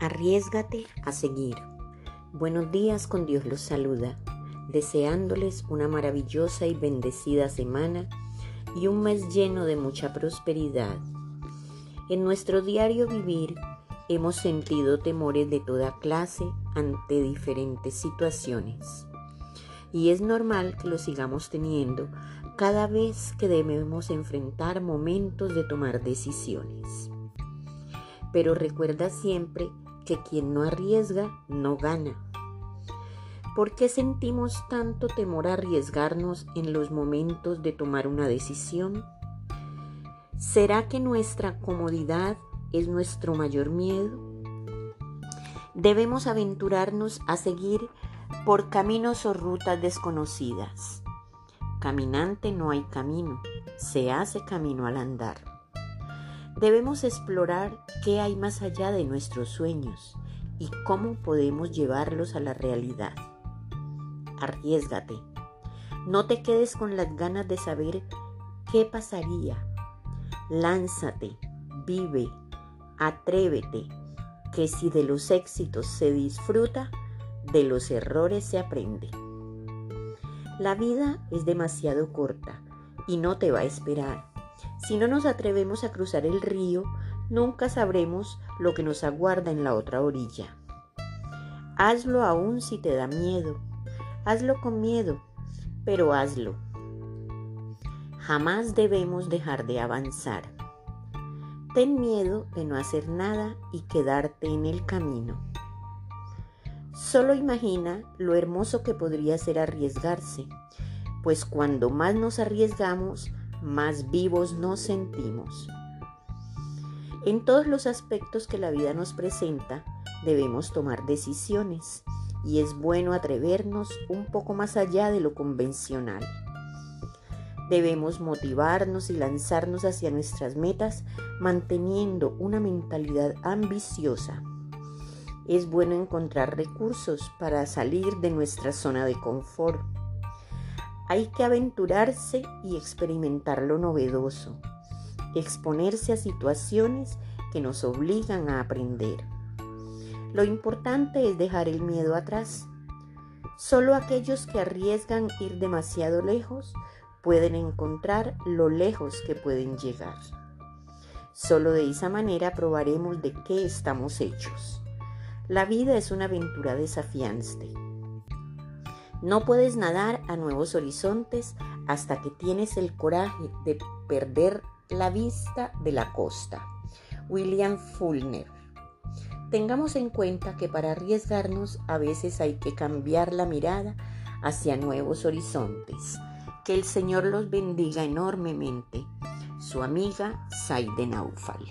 Arriesgate a seguir. Buenos días, con Dios los saluda, deseándoles una maravillosa y bendecida semana y un mes lleno de mucha prosperidad. En nuestro diario vivir hemos sentido temores de toda clase ante diferentes situaciones. Y es normal que lo sigamos teniendo cada vez que debemos enfrentar momentos de tomar decisiones. Pero recuerda siempre que quien no arriesga no gana. ¿Por qué sentimos tanto temor a arriesgarnos en los momentos de tomar una decisión? ¿Será que nuestra comodidad es nuestro mayor miedo? Debemos aventurarnos a seguir por caminos o rutas desconocidas. Caminante no hay camino, se hace camino al andar. Debemos explorar qué hay más allá de nuestros sueños y cómo podemos llevarlos a la realidad. Arriesgate. No te quedes con las ganas de saber qué pasaría. Lánzate, vive, atrévete, que si de los éxitos se disfruta, de los errores se aprende. La vida es demasiado corta y no te va a esperar. Si no nos atrevemos a cruzar el río, nunca sabremos lo que nos aguarda en la otra orilla. Hazlo aún si te da miedo. Hazlo con miedo, pero hazlo. Jamás debemos dejar de avanzar. Ten miedo de no hacer nada y quedarte en el camino. Solo imagina lo hermoso que podría ser arriesgarse, pues cuando más nos arriesgamos, más vivos nos sentimos. En todos los aspectos que la vida nos presenta, debemos tomar decisiones y es bueno atrevernos un poco más allá de lo convencional. Debemos motivarnos y lanzarnos hacia nuestras metas manteniendo una mentalidad ambiciosa. Es bueno encontrar recursos para salir de nuestra zona de confort hay que aventurarse y experimentar lo novedoso, exponerse a situaciones que nos obligan a aprender. Lo importante es dejar el miedo atrás. Solo aquellos que arriesgan ir demasiado lejos pueden encontrar lo lejos que pueden llegar. Solo de esa manera probaremos de qué estamos hechos. La vida es una aventura desafiante no puedes nadar a nuevos horizontes hasta que tienes el coraje de perder la vista de la costa. William Fulner. Tengamos en cuenta que para arriesgarnos a veces hay que cambiar la mirada hacia nuevos horizontes. Que el Señor los bendiga enormemente. Su amiga Saide Naufal.